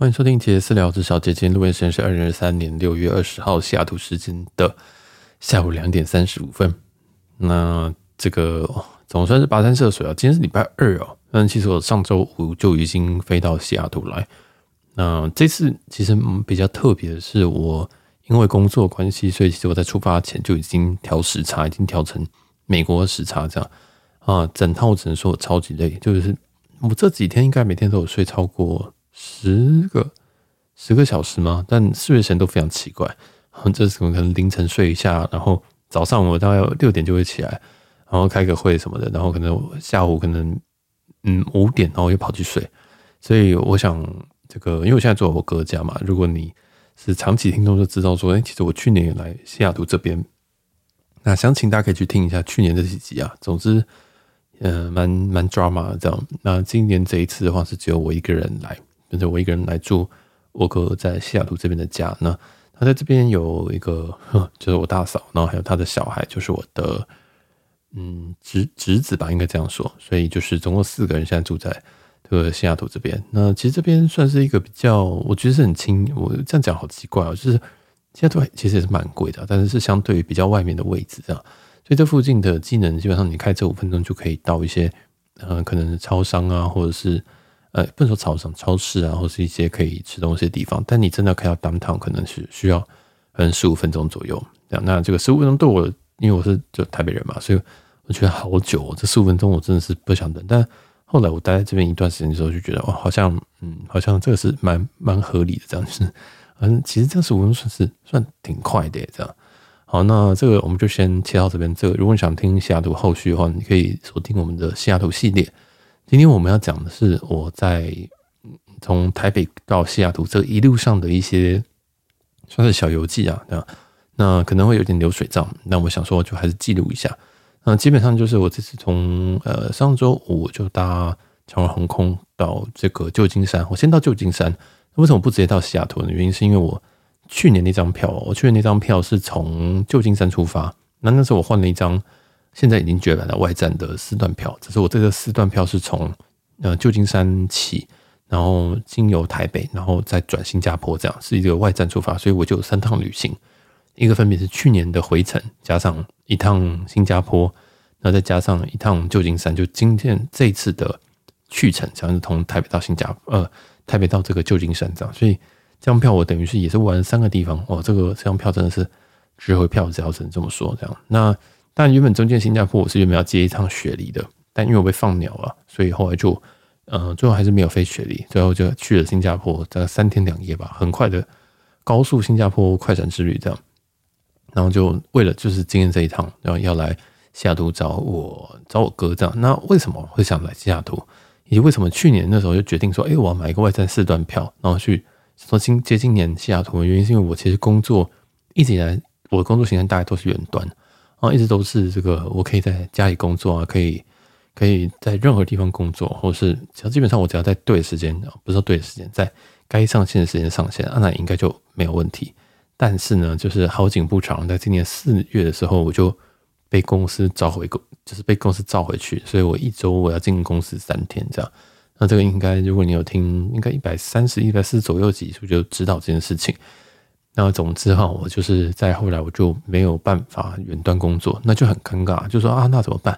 欢迎收听杰私聊，之小姐今天录音时间是二零二三年六月二十号西雅图时间的下午两点三十五分。那这个总算是跋山涉水啊，今天是礼拜二哦。但其实我上周五就已经飞到西雅图来。那这次其实比较特别的是，我因为工作关系，所以其实我在出发前就已经调时差，已经调成美国时差这样啊。整套只能说我超级累，就是我这几天应该每天都有睡超过。十个十个小时吗？但睡眠都非常奇怪。这是可能凌晨睡一下，然后早上我大概六点就会起来，然后开个会什么的，然后可能下午可能嗯五点，然后又跑去睡。所以我想这个，因为我现在住我哥家嘛。如果你是长期听众，就知道说，哎，其实我去年也来西雅图这边。那详情大家可以去听一下去年这几集啊。总之，嗯、蛮蛮 drama 这样。那今年这一次的话，是只有我一个人来。跟着我一个人来住我哥在西雅图这边的家，那他在这边有一个，就是我大嫂，然后还有他的小孩，就是我的嗯侄侄子吧，应该这样说。所以就是总共四个人现在住在这个西雅图这边。那其实这边算是一个比较，我觉得是很轻。我这样讲好奇怪哦，就是西雅图其实也是蛮贵的，但是是相对于比较外面的位置这样。所以这附近的机能基本上你开车五分钟就可以到一些，呃，可能超商啊，或者是。呃，不能说超商、超市啊，或是一些可以吃东西的地方，但你真的开到 downtown 可能是需要嗯十五分钟左右。这样，那这个十五分钟对我，因为我是就台北人嘛，所以我觉得好久哦。这十五分钟我真的是不想等。但后来我待在这边一段时间的时候，就觉得哦，好像嗯，好像这个是蛮蛮合理的这样子。嗯，其实这十五分钟算是算挺快的这样。好，那这个我们就先切到这边。这个如果你想听西雅图后续的话，你可以锁定我们的西雅图系列。今天我们要讲的是我在从台北到西雅图这一路上的一些算是小游记啊，那那可能会有点流水账，那我想说就还是记录一下。那基本上就是我这次从呃上周五就搭长荣航空到这个旧金山，我先到旧金山。为什么不直接到西雅图呢？原因是因为我去年那张票，我去年那张票是从旧金山出发，那那时候我换了一张。现在已经绝版了外站的四段票，只是我这个四段票是从呃旧金山起，然后经由台北，然后再转新加坡，这样是一个外站出发，所以我就有三趟旅行，一个分别是去年的回程，加上一趟新加坡，然后再加上一趟旧金山，就今天这次的去程，像是从台北到新加坡，呃，台北到这个旧金山这样，所以这张票我等于是也是玩三个地方，哦，这个这张票真的是值回票价，只能这么说，这样那。但原本中间新加坡我是原本要接一趟雪梨的，但因为我被放鸟了，所以后来就，呃，最后还是没有飞雪梨，最后就去了新加坡，大概三天两夜吧，很快的高速新加坡快闪之旅这样。然后就为了就是今天这一趟，然后要来西雅图找我找我哥这样。那为什么会想来西雅图？以及为什么去年那时候就决定说，哎，我要买一个外站四段票，然后去说今接今年西雅图原因是因为我其实工作一直以来我的工作形态大概都是远端。啊，一直都是这个，我可以在家里工作啊，可以可以在任何地方工作，或是只要基本上我只要在对的时间，不是说对的时间，在该上线的时间上线，那应该就没有问题。但是呢，就是好景不长，在今年四月的时候，我就被公司召回公，就是被公司召回去，所以我一周我要进公司三天这样。那这个应该，如果你有听，应该一百三十一百四十左右集数就知道这件事情。那总之哈，我就是在后来我就没有办法远端工作，那就很尴尬，就说啊，那怎么办？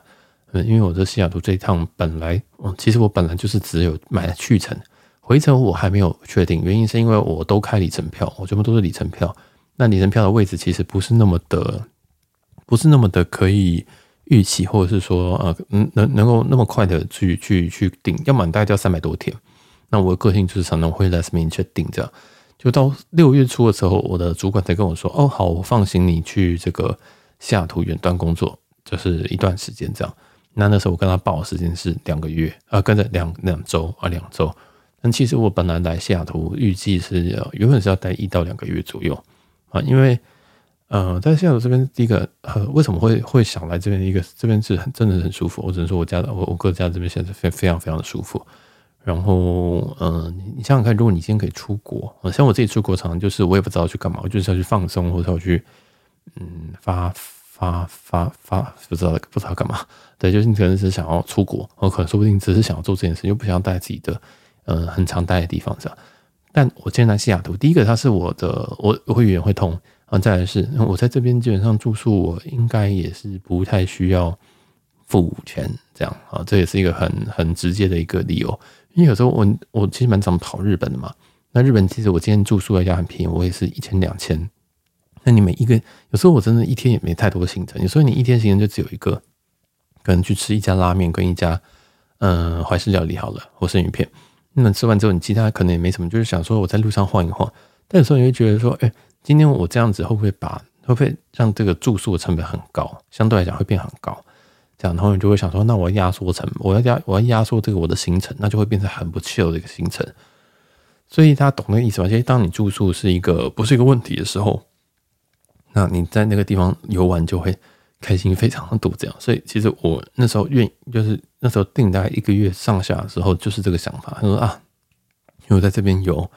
嗯，因为我这西雅图这一趟本来，嗯，其实我本来就是只有买了去程，回程我还没有确定，原因是因为我都开里程票，我全部都是里程票。那里程票的位置其实不是那么的，不是那么的可以预期，或者是说呃，能能能够那么快的去去去订，要么大概就要三百多天。那我的个性就是常常会 last minute 去订这样。就到六月初的时候，我的主管才跟我说：“哦，好，我放心你去这个西雅图远端工作，就是一段时间这样。”那那时候我跟他报的时间是两个月啊，跟着两两周啊，两周。但其实我本来来西雅图预计是要原本是要待一到两个月左右啊，因为呃，在西雅图这边第一个呃，为什么会会想来这边？一个这边是很真的很舒服，我只能说我家我我哥家这边现在非非常非常的舒服。然后，嗯、你想想看，如果你今天可以出国，像我自己出国，常常就是我也不知道去干嘛，我就是要去放松，或者要去，嗯，发发发发，不知道不知道干嘛。对，就是你可能是想要出国，我可能说不定只是想要做这件事，又不想要待在自己的，呃，很常待的地方这样。但我今天来西雅图，第一个它是我的，我我会语言会通，然后再来是我在这边基本上住宿，我应该也是不太需要付钱这样啊，这也是一个很很直接的一个理由。因为有时候我我其实蛮常跑日本的嘛，那日本其实我今天住宿在家很便宜，我也是一千两千。那你每一个有时候我真的一天也没太多行程，有时候你一天行程就只有一个，可能去吃一家拉面跟一家嗯怀式料理好了，或生鱼片。那吃完之后，你其他可能也没什么，就是想说我在路上晃一晃。但有时候你会觉得说，哎，今天我这样子会不会把会不会让这个住宿的成本很高？相对来讲会变很高。这样，然后你就会想说，那我要压缩成，我要压我要压缩这个我的行程，那就会变成很不 chill 的一个行程。所以大家懂那个意思吗？其实当你住宿是一个不是一个问题的时候，那你在那个地方游玩就会开心非常的多。这样，所以其实我那时候愿意就是。那时候定大概一个月上下的时候，就是这个想法。他说啊，因为我在这边有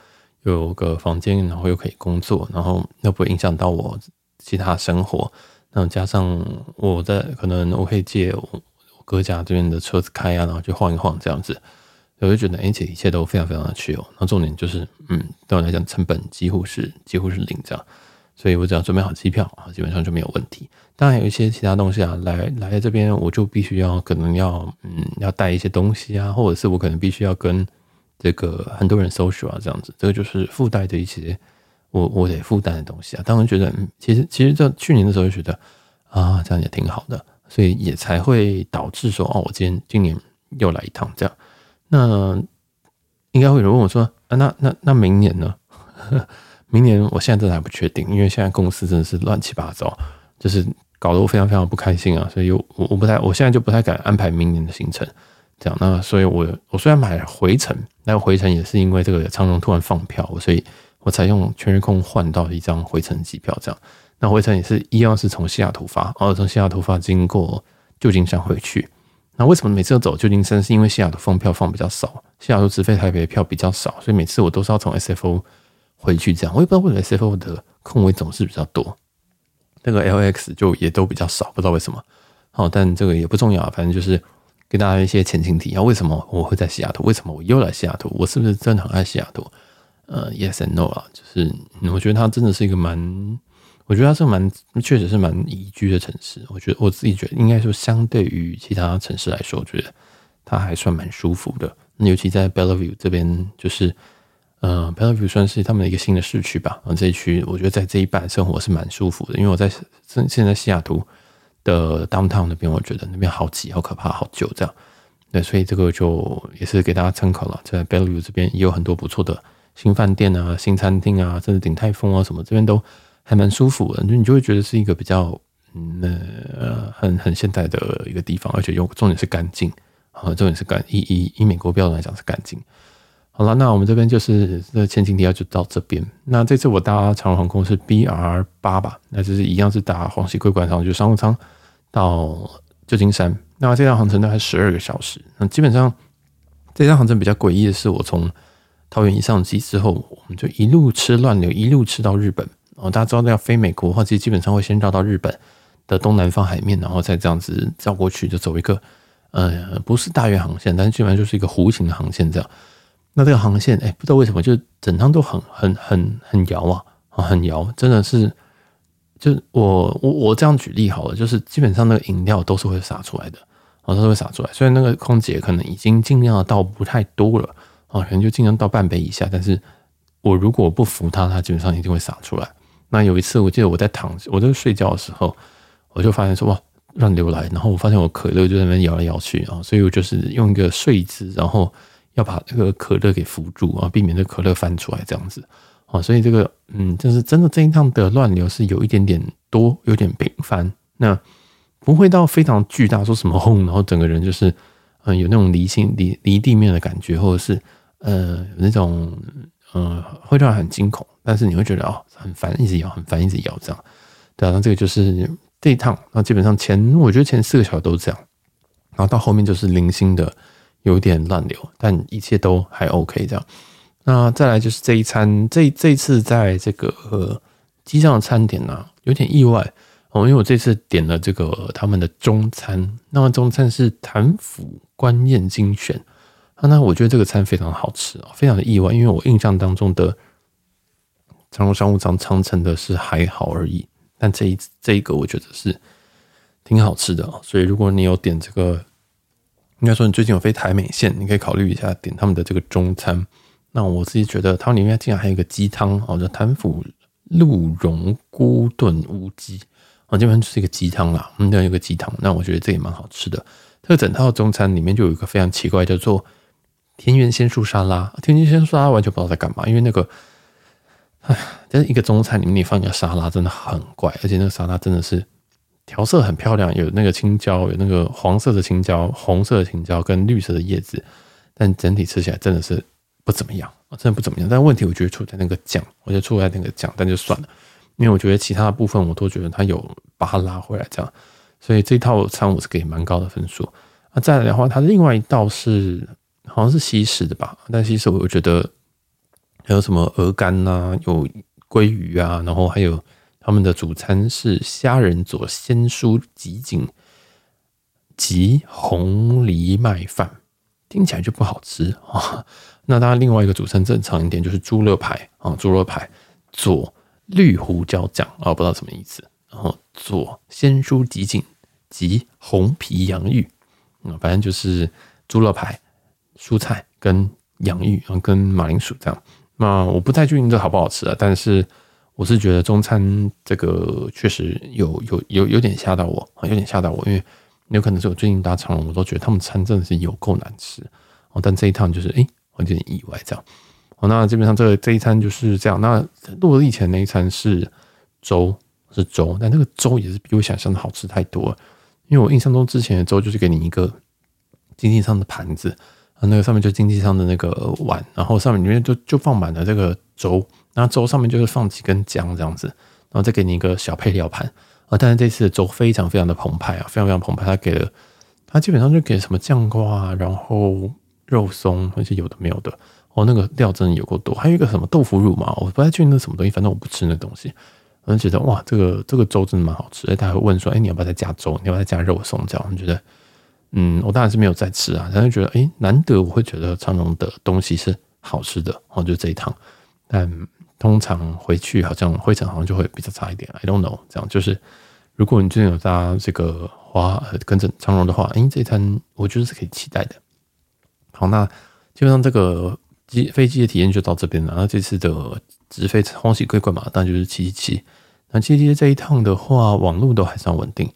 有个房间，然后又可以工作，然后又不会影响到我其他生活。然后加上我在可能我可以借我我哥家这边的车子开啊，然后去晃一晃这样子，我就觉得而且一切都非常非常的 chill。然后重点就是，嗯，对我来讲成本几乎是几乎是零这样。所以我只要准备好机票啊，基本上就没有问题。当然有一些其他东西啊，来来这边我就必须要可能要嗯要带一些东西啊，或者是我可能必须要跟这个很多人 social 啊这样子，这个就是附带的一些我我得负担的东西啊。当然觉得嗯，其实其实在去年的时候就觉得啊这样也挺好的，所以也才会导致说哦，我今天今年又来一趟这样。那应该会有人问我说啊，那那那明年呢？明年我现在真的还不确定，因为现在公司真的是乱七八糟，就是搞得我非常非常不开心啊，所以我我不太，我现在就不太敢安排明年的行程，这样。那所以我我虽然买回程，那回程也是因为这个长荣突然放票，所以我才用全日空换到一张回程机票，这样。那回程也是一样是从西雅图发，然后从西雅图发经过旧金山回去。那为什么每次都走旧金山？是因为西雅图放票放比较少，西雅图直飞台北的票比较少，所以每次我都是要从 SFO。回去这样，我也不知道为什么 SFO 的空位总是比较多，那个 LX 就也都比较少，不知道为什么。好，但这个也不重要，反正就是给大家一些前情提要。为什么我会在西雅图？为什么我又来西雅图？我是不是真的很爱西雅图？呃，Yes and No 啊，就是我觉得它真的是一个蛮，我觉得它是蛮，确实是蛮宜居的城市。我觉得我自己觉得，应该说相对于其他城市来说，我觉得它还算蛮舒服的。那尤其在 Bellevue 这边，就是。呃，Bellevue 算是他们的一个新的市区吧。嗯，这一区我觉得在这一半生活是蛮舒服的，因为我在现现在西雅图的 Downtown 那边，我觉得那边好挤、好可怕、好旧这样。对，所以这个就也是给大家参考了。在 Bellevue 这边也有很多不错的新饭店啊、新餐厅啊，甚至鼎泰丰啊什么，这边都还蛮舒服的。就你就会觉得是一个比较嗯呃很很现代的一个地方，而且又重点是干净啊，重点是干以以以美国标准来讲是干净。好了，那我们这边就是这前情提要就到这边。那这次我搭长荣航空是 BR 八吧，那就是一样是搭黄喜归馆上就商务舱到旧金山。那这趟航程大概十二个小时。那基本上这趟航程比较诡异的是，我从桃园一上机之后，我们就一路吃乱流，一路吃到日本。哦，大家知道要飞美国的话，其实基本上会先绕到日本的东南方海面，然后再这样子绕过去，就走一个呃不是大约航线，但是基本上就是一个弧形的航线这样。那这个航线，哎、不知道为什么，就整趟都很、很、很、很摇啊，很摇，真的是，就我、我、我这样举例好了，就是基本上那个饮料都是会洒出来的，啊，都是会洒出来。虽然那个空姐可能已经尽量的倒不太多了，啊，可能就尽量倒半杯以下，但是我如果不扶他，他基本上一定会洒出来。那有一次，我记得我在躺，我在睡觉的时候，我就发现说哇，乱流来，然后我发现我可乐就在那边摇来摇去啊，所以我就是用一个睡姿，然后。要把那个可乐给扶住啊，避免这可乐翻出来这样子啊，所以这个嗯，就是真的这一趟的乱流是有一点点多，有点频繁，那不会到非常巨大，说什么轰，然后整个人就是嗯有那种离心离离地面的感觉，或者是呃有那种嗯会让人很惊恐，但是你会觉得哦很烦，一直摇很烦，一直摇这样，对啊，那这个就是这一趟，那基本上前我觉得前四个小时都这样，然后到后面就是零星的。有点乱流，但一切都还 OK 这样。那再来就是这一餐，这这次在这个机上的餐点呢、有点意外哦，因为我这次点了这个他们的中餐，那么中餐是谭府官宴精选啊，那我觉得这个餐非常好吃啊，非常的意外，因为我印象当中的长荣商务舱长城的是还好而已，但这一这一个我觉得是挺好吃的啊，所以如果你有点这个，应该说你最近有飞台美线，你可以考虑一下点他们的这个中餐。那我自己觉得，它里面竟然还有一个鸡汤哦，叫谭府鹿茸菇炖乌鸡啊，基本上就是一个鸡汤啦，嗯，这样有个鸡汤，那我觉得这也蛮好吃的。这个整套中餐里面就有一个非常奇怪，叫做田园仙树沙拉。田园仙树沙拉完全不知道在干嘛，因为那个，哎，就是一个中餐里面你放一个沙拉，真的很怪。而且那个沙拉真的是调色很漂亮，有那个青椒，有那个黄色的青椒、红色的青椒跟绿色的叶子，但整体吃起来真的是不怎么样，真的不怎么样。但问题我觉得出在那个酱，我觉得出在那个酱，但就算了，因为我觉得其他的部分我都觉得它有把它拉回来这样。所以这套餐我是给蛮高的分数。那再来的话，它另外一道是好像是西式的吧？但西式我觉得还有什么鹅肝呐，有鲑鱼啊，然后还有他们的主餐是虾仁佐鲜蔬吉锦及红藜麦饭，听起来就不好吃啊。那当然，另外一个主餐正常一点就是猪肋排啊，猪肋排佐绿胡椒酱啊，不知道什么意思。然后佐鲜蔬吉锦。及红皮洋芋，啊，反正就是猪肋排、蔬菜跟洋芋，然后跟马铃薯这样。那我不太确定这好不好吃啊，但是我是觉得中餐这个确实有有有有点吓到我，有点吓到我，因为有可能是我最近搭长荣，我都觉得他们餐真的是有够难吃哦。但这一趟就是哎，我有点意外这样。哦，那基本上这这一餐就是这样。那落地前那一餐是粥，是粥，但那个粥也是比我想象的好吃太多了。因为我印象中之前的粥就是给你一个经济舱的盘子，那个上面就经济舱的那个碗，然后上面里面就就放满了这个粥，然后粥上面就是放几根姜这样子，然后再给你一个小配料盘啊。但是这次的粥非常非常的澎湃啊，非常非常澎湃，他给了他基本上就给什么酱瓜，然后肉松，而且有的没有的哦，那个料真的有够多，还有一个什么豆腐乳嘛，我不太确定那什么东西，反正我不吃那东西。我就觉得哇，这个这个粥真的蛮好吃。哎，他还会问说，哎，你要不要再加粥？你要不要再加肉松？这样我觉得，嗯，我当然是没有再吃啊。但是觉得，哎，难得我会觉得长隆的东西是好吃的。哦，就这一趟，但通常回去好像灰尘好像就会比较差一点。I don't know，这样就是，如果你最近有搭这个花跟着长隆的话，哎，这一餐我觉得是可以期待的。好，那基本上这个机飞机的体验就到这边了。那这次的。直飞欢喜归贵嘛，当然就是七七七。那七七七这一趟的话，网络都还算稳定，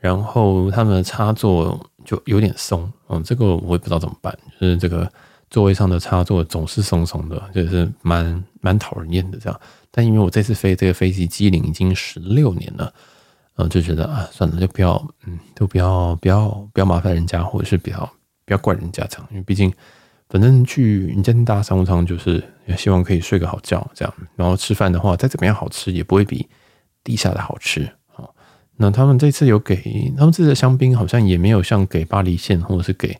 然后他们的插座就有点松，嗯，这个我也不知道怎么办，就是这个座位上的插座总是松松的，就是蛮蛮讨人厌的这样。但因为我这次飞这个飞机机龄已经十六年了，嗯，就觉得啊，算了，就不要，嗯，都不要不要不要麻烦人家，或者是不要不要怪人家这样，因为毕竟。反正去你家大商务舱，就是希望可以睡个好觉，这样。然后吃饭的话，再怎么样好吃，也不会比地下的好吃。那他们这次有给他们这次的香槟，好像也没有像给巴黎线或者是给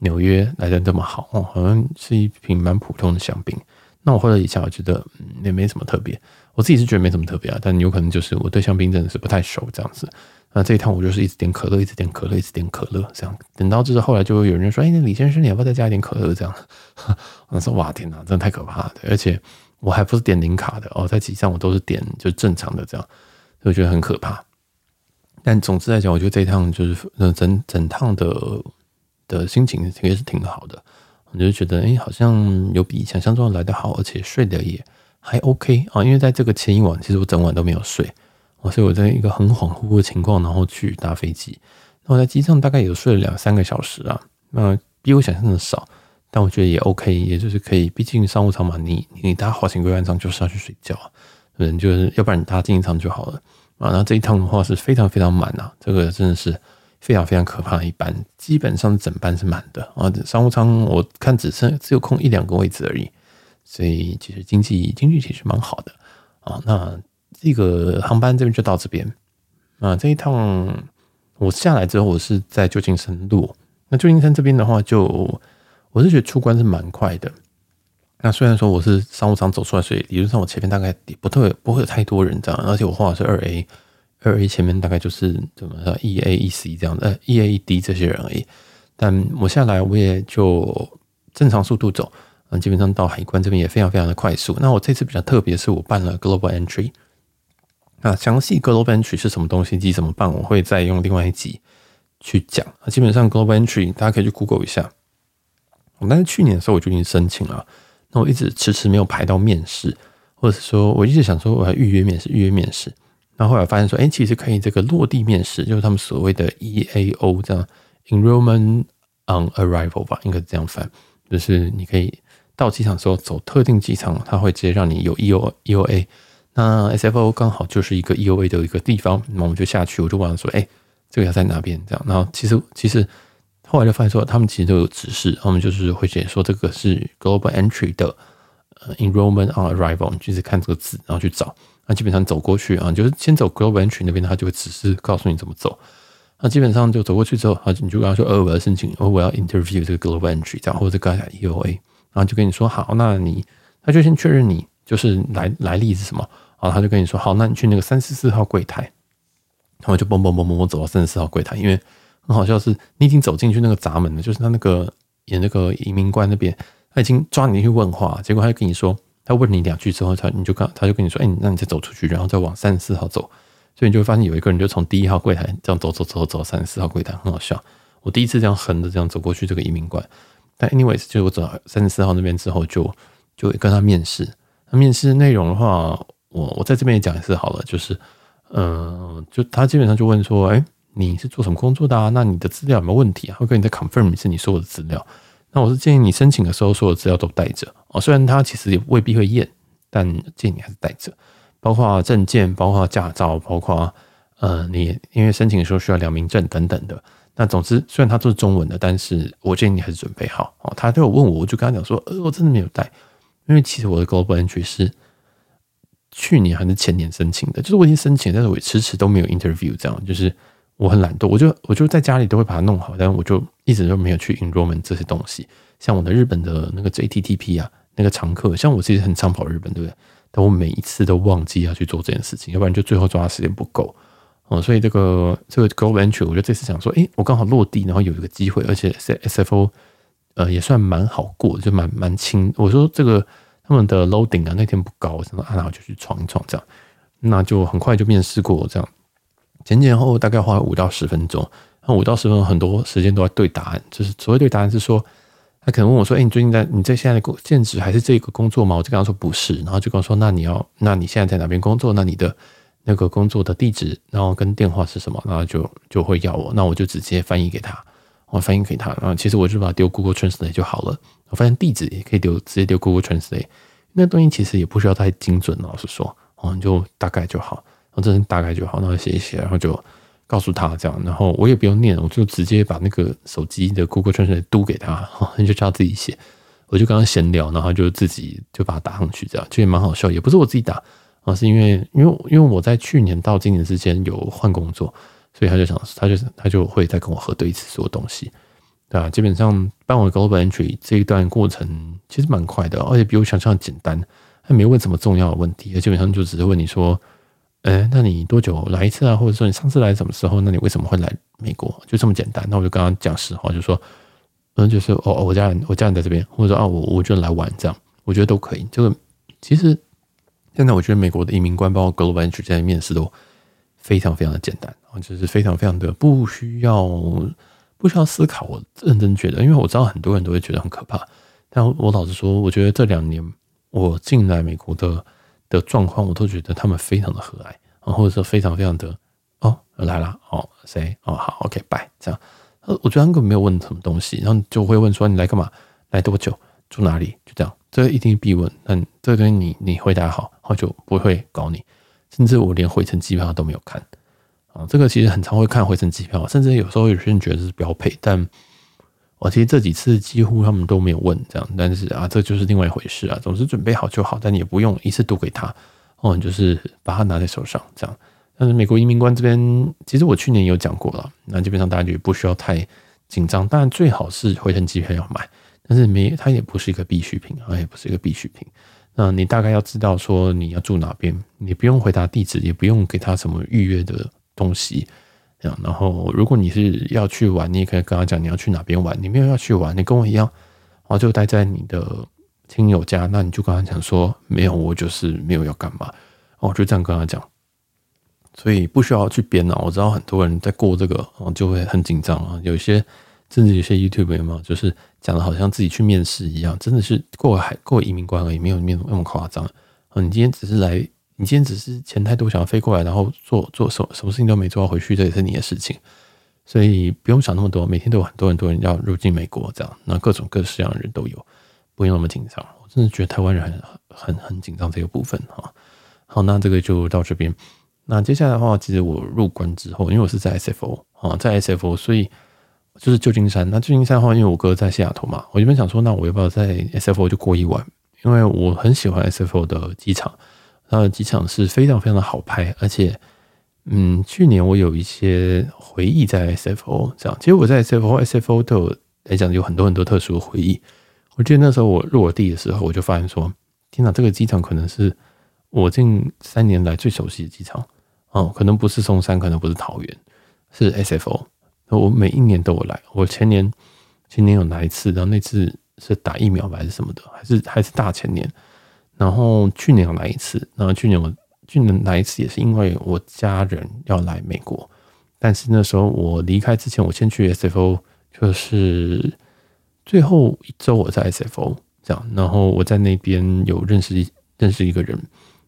纽约来的这么好哦，好像是一瓶蛮普通的香槟。那我喝了一下，我觉得嗯也没什么特别。我自己是觉得没什么特别啊，但有可能就是我对香槟真的是不太熟，这样子。那这一趟我就是一直点可乐，一直点可乐，一直点可乐，这样等到就是后来就会有人说：“哎，那李先生，你要不要再加一点可乐？”这样，我说：“哇，天哪，真的太可怕了！”而且我还不是点零卡的哦，在机上我都是点就正常的这样，所以我觉得很可怕。但总之来讲，我觉得这一趟就是整整趟的的心情也是挺好的，我就觉得哎，好像有比想象中来得好，而且睡得也还 OK 啊。因为在这个前一晚，其实我整晚都没有睡。所以我在一个很恍惚的情况，然后去搭飞机。那我在机上大概有睡了两三个小时啊，那比我想象的少，但我觉得也 OK，也就是可以。毕竟商务舱嘛，你你搭华勤归安舱就是要去睡觉，嗯，就是要不然你搭经济舱就好了啊。那这一趟的话是非常非常满啊，这个真的是非常非常可怕的一班，基本上整班是满的啊。商务舱我看只剩只有空一两个位置而已，所以其实经济经济其实蛮好的啊。那。这个航班这边就到这边啊，这一趟我下来之后，我是在旧金山落。那旧金山这边的话，就我是觉得出关是蛮快的。那虽然说我是商务舱走出来，所以理论上我前面大概也不特不会有太多人这样，而且我画的是二 A，二 A 前面大概就是怎么说一 A 一 C 这样的，一 A 一 D 这些人而已。但我下来我也就正常速度走，啊，基本上到海关这边也非常非常的快速。那我这次比较特别，是我办了 Global Entry。那详细 Global Entry 是什么东西及怎么办，我会再用另外一集去讲。啊，基本上 Global Entry 大家可以去 Google 一下。但是去年的时候我就已经申请了，那我一直迟迟没有排到面试，或者是说我一直想说我要预约面试，预约面试。然后后来发现说，哎，其实可以这个落地面试，就是他们所谓的 EAO 这样，Enrollment on Arrival 吧，应该是这样翻，就是你可以到机场的时候走特定机场，他会直接让你有 EO EOA。那 SFO 刚好就是一个 EOA 的一个地方，那我们就下去，我就问说，哎，这个要在哪边？这样，然后其实其实后来就发现说，他们其实都有指示，他们就是会写说这个是 Global Entry 的 Enrollment on Arrival，就是看这个字，然后去找。那基本上走过去啊，就是先走 Global Entry 那边，他就会只是告诉你怎么走。那基本上就走过去之后，啊，你就跟他说，呃，我要申请，哦，我要 Interview 这个 Global Entry，这样或者改一下 EOA，然后就跟你说好，那你他就先确认你就是来来历是什么，然后他就跟你说好，那你去那个三十四号柜台，然后就嘣嘣嘣嘣嘣走到三十四号柜台，因为很好笑是，你已经走进去那个闸门了，就是他那个演那个移民官那边，他已经抓你去问话，结果他就跟你说。他问你两句之后，他你就看，他就跟你说：“哎，那你再走出去，然后再往三十四号走。”所以你就会发现有一个人就从第一号柜台这样走走走走三十四号柜台，很好笑。我第一次这样横着这样走过去这个移民馆，但 anyways，就我走到三十四号那边之后就，就跟他面试。那面试内容的话，我我在这边也讲一次好了，就是嗯、呃，就他基本上就问说：“哎，你是做什么工作的啊？那你的资料有没有问题啊？会跟你再 confirm 一次你所有的资料。”那我是建议你申请的时候，所有资料都带着哦。虽然他其实也未必会验，但建议你还是带着，包括证件、包括驾照、包括呃，你因为申请的时候需要良民证等等的。那总之，虽然它都是中文的，但是我建议你还是准备好哦。他都有问我，我就跟他讲说，呃，我真的没有带，因为其实我的 Global Entry 是去年还是前年申请的，就是我已经申请，但是我迟迟都没有 interview，这样就是。我很懒惰，我就我就在家里都会把它弄好，但我就一直都没有去 enrollment 这些东西。像我的日本的那个 JTTP 啊，那个常客，像我其实很常跑日本，对不对？但我每一次都忘记要去做这件事情，要不然就最后抓的时间不够哦。所以这个这个 Global Entry，我觉得这次想说，诶，我刚好落地，然后有一个机会，而且 SFO 呃也算蛮好过，就蛮蛮轻。我说这个他们的 loading 啊那天不高，我想说啊，然后就去闯一闯这样，那就很快就面试过这样。前前后后大概花了五到十分钟，那五到十分钟很多时间都在对答案。就是所谓对答案是说，他可能问我说：“哎，你最近在你在现在的工兼职还是这个工作吗？”我就跟他说：“不是。”然后就跟我说：“那你要那你现在在哪边工作？那你的那个工作的地址，然后跟电话是什么？”然后就就会要我，那我就直接翻译给他，我翻译给他。然后其实我就把它丢 Google Translate 就好了。我发现地址也可以丢，直接丢 Google Translate，那东西其实也不需要太精准，老实说，哦，就大概就好。然后这大概就好，然后写一写，然后就告诉他这样，然后我也不用念，我就直接把那个手机的 Google Translate 读给他，你就叫他自己写。我就刚刚闲聊，然后就自己就把它打上去，这样就也蛮好笑。也不是我自己打啊，是因为因为因为我在去年到今年之间有换工作，所以他就想，他就他就会再跟我核对一次所有东西，对吧？基本上办完 Global Entry 这一段过程其实蛮快的，而且比我想象简单，他没问什么重要的问题，基本上就只是问你说。哎，那你多久来一次啊？或者说你上次来什么时候？那你为什么会来美国？就这么简单。那我就跟他讲实话，就说，嗯，就是哦，我家人，我家人在这边，或者说啊，我我就来玩这样，我觉得都可以。这个其实现在我觉得美国的移民官包括 Global Entry 这些面试都非常非常的简单，就是非常非常的不需要不需要思考。我认真觉得，因为我知道很多人都会觉得很可怕，但我老实说，我觉得这两年我进来美国的。的状况，我都觉得他们非常的和蔼，啊，或者说非常非常的哦来了哦谁？哦好 OK 拜。这样，呃我觉得他根本没有问什么东西，然后就会问说你来干嘛，来多久，住哪里，就这样，这个一定必问，那，这个东西你你回答好，然后就不会搞你，甚至我连回程机票都没有看。啊，这个其实很常会看回程机票，甚至有时候有些人觉得是标配，但。我其实这几次几乎他们都没有问这样，但是啊，这就是另外一回事啊。总之准备好就好，但你也不用一次读给他哦，你就是把它拿在手上这样。但是美国移民官这边，其实我去年有讲过了，那基本上大家就不需要太紧张。当然最好是回程机票要买，但是没它也不是一个必需品啊，也不是一个必需品。那你大概要知道说你要住哪边，你不用回答地址，也不用给他什么预约的东西。这样。然后如果你是要去玩，你也可以跟他讲你要去哪边玩。你没有要去玩，你跟我一样，然后就待在你的亲友家，那你就跟他讲说没有，我就是没有要干嘛。哦，就这样跟他讲。所以不需要去编啊！我知道很多人在过这个，哦，就会很紧张啊。有些甚至有些 YouTuber 嘛，就是讲的好像自己去面试一样，真的是过海过移民关而已，没有面那么夸张。哦，你今天只是来，你今天只是钱太多想要飞过来，然后做做什什么事情都没做，回去这也是你的事情。所以不用想那么多，每天都有很多很多人要入境美国，这样那各种各式样的人都有，不用那么紧张。我真的觉得台湾人很很很紧张这个部分哈。好，那这个就到这边。那接下来的话，其实我入关之后，因为我是在 SFO 啊，在 SFO，所以就是旧金山。那旧金山的话，因为我哥在西雅图嘛，我原本想说，那我要不要在 SFO 就过一晚？因为我很喜欢 SFO 的机场，它的机场是非常非常的好拍，而且，嗯，去年我有一些回忆在 SFO 这样。其实我在 SFO、SFO 都有来讲有很多很多特殊的回忆。我记得那时候我落地的时候，我就发现说，天哪，这个机场可能是我近三年来最熟悉的机场。哦，可能不是松山，可能不是桃园，是 SFO。我每一年都有来，我前年前年有来一次，然后那次是打疫苗还是什么的，还是还是大前年。然后去年来一次，然后去年我去年来一次也是因为我家人要来美国，但是那时候我离开之前，我先去 SFO，就是最后一周我在 SFO 这样，然后我在那边有认识认识一个人，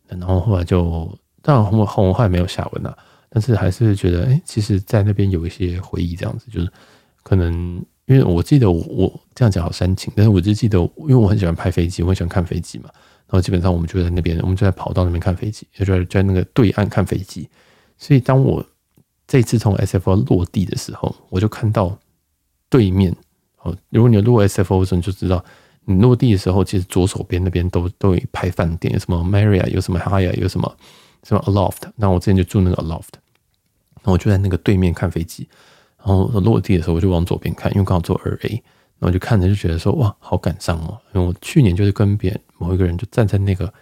然后后来就。当然，红红还没有下文啊，但是还是觉得，哎、其实，在那边有一些回忆，这样子，就是可能，因为我记得我，我这样讲好煽情，但是我就记得，因为我很喜欢拍飞机，我很喜欢看飞机嘛，然后基本上我们就在那边，我们就在跑道那边看飞机，也就在在那个对岸看飞机。所以，当我这次从 SFO 落地的时候，我就看到对面，哦，如果你有落 SFO 的时候，你就知道，你落地的时候，其实左手边那边都都有一排饭店，有什么 Marriott，有什么 Hoya，有什么。什么 Aloft？那我之前就住那个 Aloft，然后我就在那个对面看飞机，然后落地的时候我就往左边看，因为刚好坐二 A，然后就看着就觉得说哇，好感伤哦。因为我去年就是跟别人某一个人就站在那个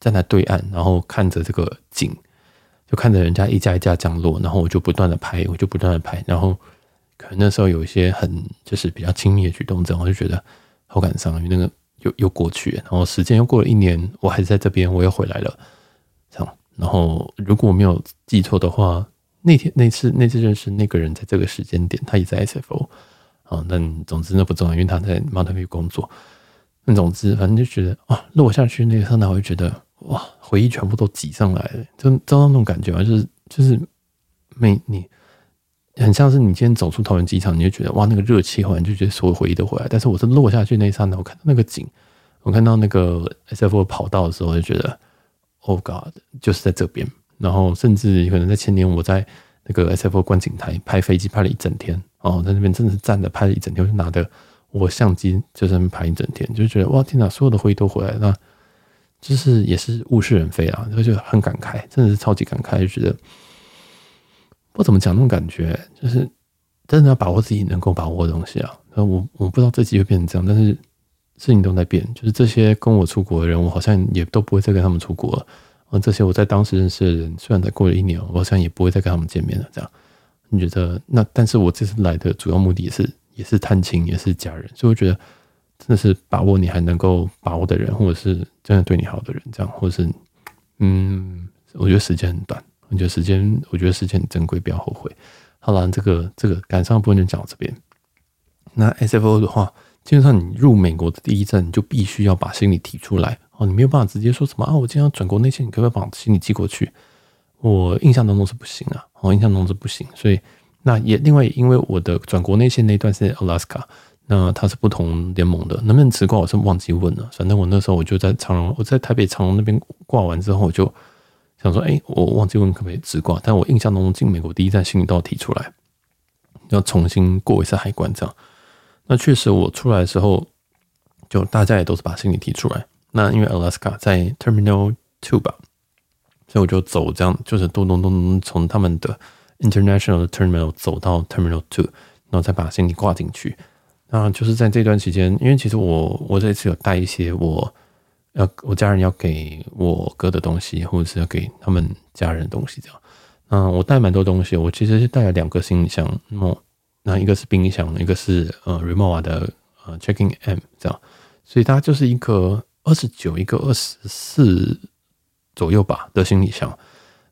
站在对岸，然后看着这个景，就看着人家一架一架降落，然后我就不断的拍，我就不断的拍，然后可能那时候有一些很就是比较亲密的举动，这样我就觉得好感伤，因为那个又又过去，然后时间又过了一年，我还是在这边，我又回来了，这样。然后，如果我没有记错的话，那天那次那次认识那个人，在这个时间点，他也在 SFO 啊。但总之那不重要，因为他在 Mountain View 工作。那总之，反正就觉得啊，落下去那个刹那，我就觉得哇，回忆全部都挤上来了，就遭到那种感觉啊，就是就是没你，很像是你今天走出桃园机场，你就觉得哇，那个热气，好像就觉得所有回忆都回来。但是我是落下去那一刹那，我看到那个景，我看到那个 SFO 跑道的时候，就觉得。Oh God，就是在这边。然后甚至可能在前年，我在那个 SFO 观景台拍飞机，拍了一整天。哦，在那边真的是站着拍了一整天，我就拿着我相机就在那边拍一整天，就觉得哇天哪，所有的回忆都回来了，那就是也是物是人非啊，就觉得很感慨，真的是超级感慨，就觉得不怎么讲那种感觉，就是真的要把握自己能够把握的东西啊。那我我不知道这集会变成这样，但是。事情都在变，就是这些跟我出国的人，我好像也都不会再跟他们出国了。这些我在当时认识的人，虽然才过了一年，我好像也不会再跟他们见面了。这样，你觉得？那但是我这次来的主要目的也是也是探亲，也是家人，所以我觉得真的是把握你还能够把握的人，或者是真的对你好的人，这样，或者是嗯，我觉得时间很短，我觉得时间，我觉得时间很珍贵，不要后悔。好了，这个这个感伤部分就讲到这边。那 SFO 的话。基本上，你入美国的第一站，你就必须要把行李提出来哦。你没有办法直接说什么啊，我今天要转国内线，你可不可以把行李寄过去？我印象当中是不行啊，我印象当中是不行。所以那也另外，因为我的转国内线那段是 Alaska，那它是不同联盟的，能不能直挂我是忘记问了。反正我那时候我就在长荣，我在台北长荣那边挂完之后，我就想说，哎，我忘记问可不可以直挂。但我印象当中进美国第一站行李都要提出来，要重新过一次海关这样。那确实，我出来的时候，就大家也都是把行李提出来。那因为 Alaska 在 Terminal Two 吧，所以我就走这样，就是咚咚咚咚从他们的 International Terminal 走到 Terminal Two，然后再把行李挂进去。那就是在这段期间，因为其实我我这次有带一些我要我家人要给我哥的东西，或者是要给他们家人的东西这样。嗯，我带蛮多东西，我其实是带了两个行李箱，那那一个是冰箱，一个是呃 Rimowa 的呃 Checking M 这样，所以它就是一个二十九，一个二十四左右吧的行李箱。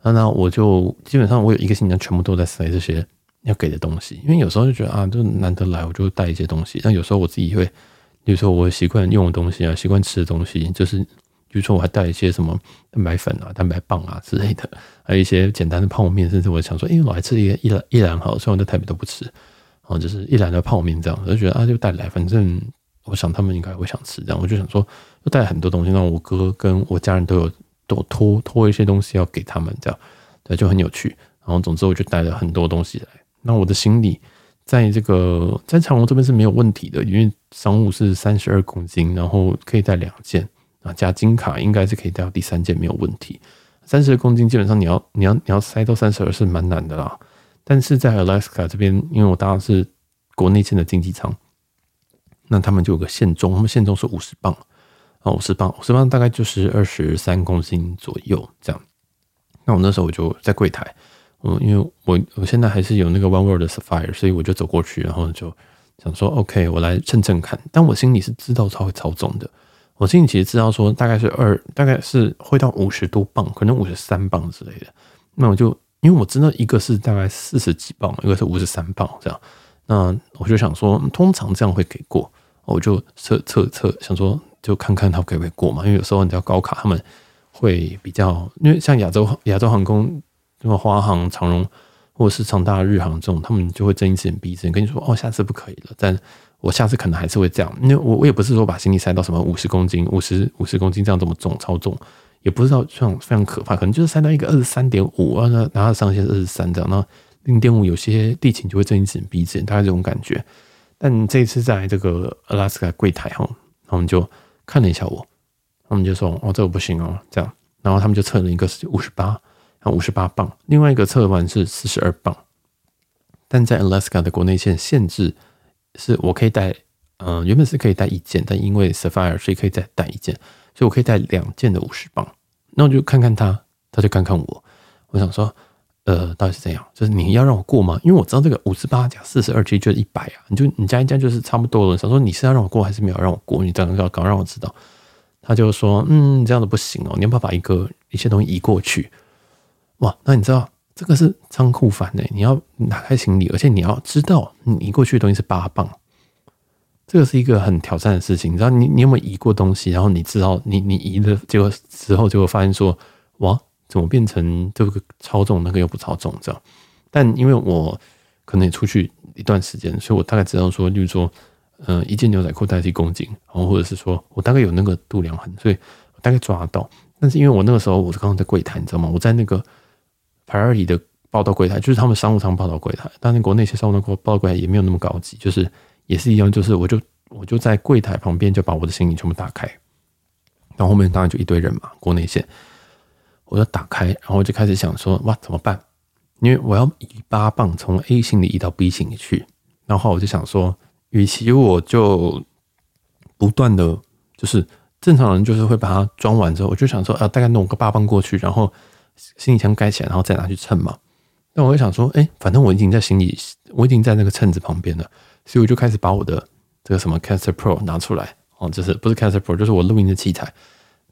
那那我就基本上我有一个行李箱全部都在塞这些要给的东西，因为有时候就觉得啊，就难得来，我就带一些东西。但有时候我自己会，比如说我习惯用的东西啊，习惯吃的东西，就是。比如说，我还带一些什么蛋白粉啊、蛋白棒啊之类的，还有一些简单的泡面，甚至我想说，哎、欸，我还吃一个一兰一兰好，虽然我在台北都不吃，哦，就是一篮的泡面这样，我就觉得啊，就带来，反正我想他们应该会想吃，这样我就想说，就带很多东西，让我哥跟我家人都有都托托一些东西要给他们，这样对，就很有趣。然后总之我就带了很多东西来。那我的行李在这个在长隆这边是没有问题的，因为商务是三十二公斤，然后可以带两件。啊，加金卡应该是可以带到第三件没有问题。三十二公斤基本上你要你要你要塞到三十二是蛮难的啦。但是在 Alaska 这边，因为我搭的是国内线的经济舱，那他们就有个限重，他们限重是五十磅啊，五十磅，五十磅大概就是二十三公斤左右这样。那我那时候我就在柜台，嗯，因为我我现在还是有那个 One World 的 Sapphire，所以我就走过去，然后就想说 OK，我来称称看。但我心里是知道超会超重的。我心里其实知道说大概是二，大概是会到五十多磅，可能五十三磅之类的。那我就因为我知道一个是大概四十几磅，一个是五十三磅这样。那我就想说，通常这样会给过，我就测测测，想说就看看他可不可以过嘛。因为有时候你知道高卡他们会比较，因为像亚洲亚洲航空，什么华航、长荣或者是长大日航这种，他们就会睁一只眼闭一只眼，跟你说哦，下次不可以了，但。我下次可能还是会这样，因为我我也不是说把行李塞到什么五十公斤、五十五十公斤这样这么重超重，也不知道这种非常可怕，可能就是塞到一个二十三点五啊，然后上限是二十三这样，那零点五有些地勤就会睁一只眼闭一只眼，大概这种感觉。但这一次在这个阿拉斯加柜台哈，他们就看了一下我，他们就说哦，这个不行哦，这样，然后他们就测了一个是五十八，然后五十八磅，另外一个测完是四十二磅，但在阿拉斯加的国内线限制。是我可以带，嗯、原本是可以带一件，但因为 Sapphire 所以可以再带一件，所以我可以带两件的五十磅。那我就看看他，他就看看我，我想说，呃，到底是怎样？就是你要让我过吗？因为我知道这个五十八加四十二其实就是一百啊，你就你加一加就是差不多了。想说你是要让我过还是没有让我过？你这样要搞让我知道。他就说，嗯，这样子不行哦，你要不要把一个一些东西移过去？哇，那你知道？这个是仓库翻的，你要打开行李，而且你要知道你移过去的东西是八磅，这个是一个很挑战的事情。你知道你你有没有移过东西？然后你知道你你移的结果之后，就会发现说，哇，怎么变成这个超重，那个又不超重这样？但因为我可能也出去一段时间，所以我大概知道说，例如说，嗯，一件牛仔裤大概几公斤，然后或者是说我大概有那个度量衡，所以我大概抓得到。但是因为我那个时候我是刚刚在柜台，你知道吗？我在那个。排二里的报到柜台就是他们商务舱报到柜台，但是国内些商务舱报到柜台也没有那么高级，就是也是一样，就是我就我就在柜台旁边就把我的行李全部打开，然后后面当然就一堆人嘛，国内线，我就打开，然后我就开始想说哇怎么办？因为我要移八磅从 A 行李移到 B 行李去，然后我就想说，与其我就不断的，就是正常人就是会把它装完之后，我就想说啊大概弄个八磅过去，然后。行李箱盖起来，然后再拿去称嘛。那我就想说，哎、反正我已经在行李，我已经在那个秤子旁边了，所以我就开始把我的这个什么 Caster Pro 拿出来哦，就是不是 Caster Pro，就是我录音的器材，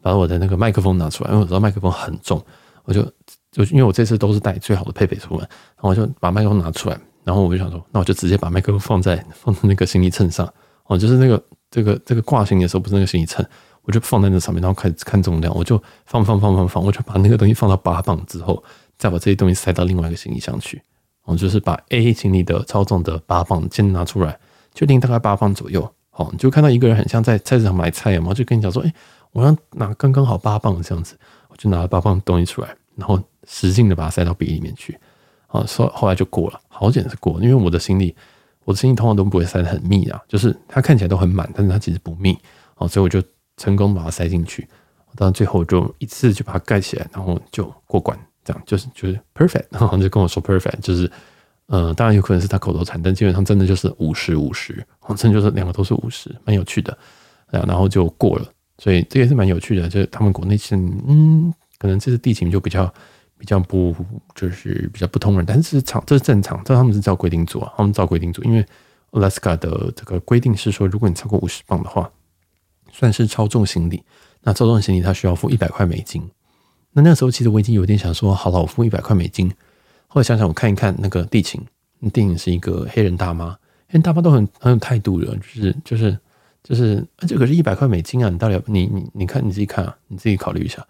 把我的那个麦克风拿出来，因为我知道麦克风很重，我就就因为我这次都是带最好的配备出门，然后我就把麦克风拿出来，然后我就想说，那我就直接把麦克风放在 放在那个行李秤上哦，就是那个这个这个挂行李的时候不是那个行李秤。我就放在那上面，然后开始看重量，我就放放放放放，我就把那个东西放到八磅之后，再把这些东西塞到另外一个行李箱去。我就是把 A 行李的超重的八磅先拿出来，确定大概八磅左右。好，你就看到一个人很像在菜市场买菜嘛，就跟你讲说，哎，我要拿刚刚好八磅这样子，我就拿了八磅东西出来，然后使劲的把它塞到笔里面去。好，说后来就过了，好险是过，因为我的行李，我的行李通常都不会塞得很密啊，就是它看起来都很满，但是它其实不密。好，所以我就。成功把它塞进去，到最后就一次就把它盖起来，然后就过关，这样就是就是 perfect，然后就跟我说 perfect，就是呃，当然有可能是他口头禅，但基本上真的就是五十五十，真的就是两个都是五十，蛮有趣的，然后就过了，所以这也是蛮有趣的，就是他们国内线，嗯，可能这次地勤就比较比较不就是比较不通人，但是常这是正常，这他们是照规定做，他们照规定做，因为 Alaska 的这个规定是说，如果你超过五十磅的话，算是超重行李。那超重行李他需要付一百块美金。那那个时候其实我已经有点想说，好了，我付一百块美金。后来想想，我看一看那个地勤，地勤是一个黑人大妈，黑人大妈都很很有态度的，就是就是就是，这可是一百块美金啊！你到底要你你你看你自己看啊，你自己考虑一下。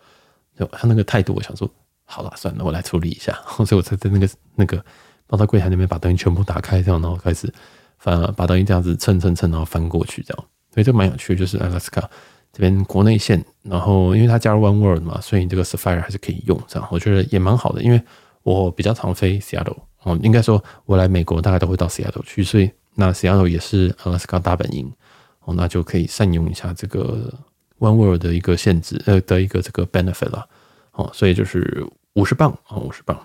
就他那个态度，我想说。好了，算了，我来处理一下。所以我才在那个那个放到柜台那边把东西全部打开，这样然后开始翻，把东西这样子蹭蹭蹭，然后翻过去，这样。所以这蛮有趣，就是 Alaska 这边国内线，然后因为它加入 One World 嘛，所以你这个 Sapphire 还是可以用，这样我觉得也蛮好的。因为我比较常飞 Seattle，哦，应该说我来美国大概都会到 Seattle 去，所以那 Seattle 也是 Alaska 大本营，哦，那就可以善用一下这个 One World 的一个限制，呃，的一个这个 benefit 了，哦，所以就是。五十磅啊，五十磅。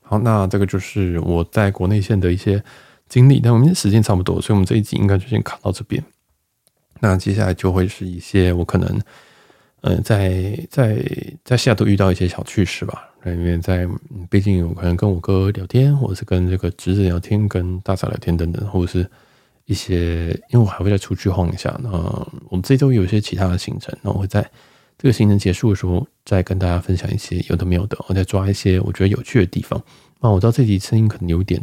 好，那这个就是我在国内线的一些经历。但我们时间差不多，所以我们这一集应该就先卡到这边。那接下来就会是一些我可能，嗯、在在在西雅图遇到一些小趣事吧。因为在毕竟有可能跟我哥聊天，或者是跟这个侄子聊天，跟大嫂聊天等等，或者是一些，因为我还会再出去晃一下。那我们这周有一些其他的行程，那我会在。这个行程结束的时候，再跟大家分享一些有的没有的，我再抓一些我觉得有趣的地方。那我知道这集声音可能有点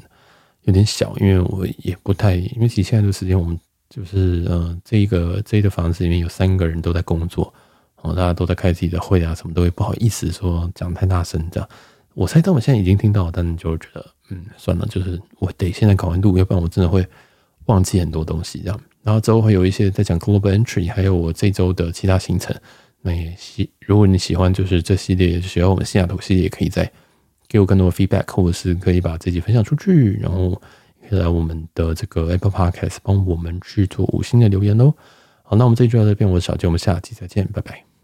有点小，因为我也不太，因为其实现在这个时间，我们就是呃，这个这个房子里面有三个人都在工作，哦，大家都在开自己的会啊，什么都会不好意思说讲太大声这样。我猜到我现在已经听到，但就觉得嗯，算了，就是我得现在搞完录，要不然我真的会忘记很多东西这样。然后之后会有一些在讲 Global Entry，还有我这周的其他行程。那也喜，如果你喜欢就是这系列，喜欢我们西雅图系列，也可以再给我更多的 feedback，或者是可以把自己分享出去，然后可以来我们的这个 Apple Podcast 帮我们去做五星的留言哦。好，那我们这一集就到这边，我是小杰，我们下期再见，拜拜。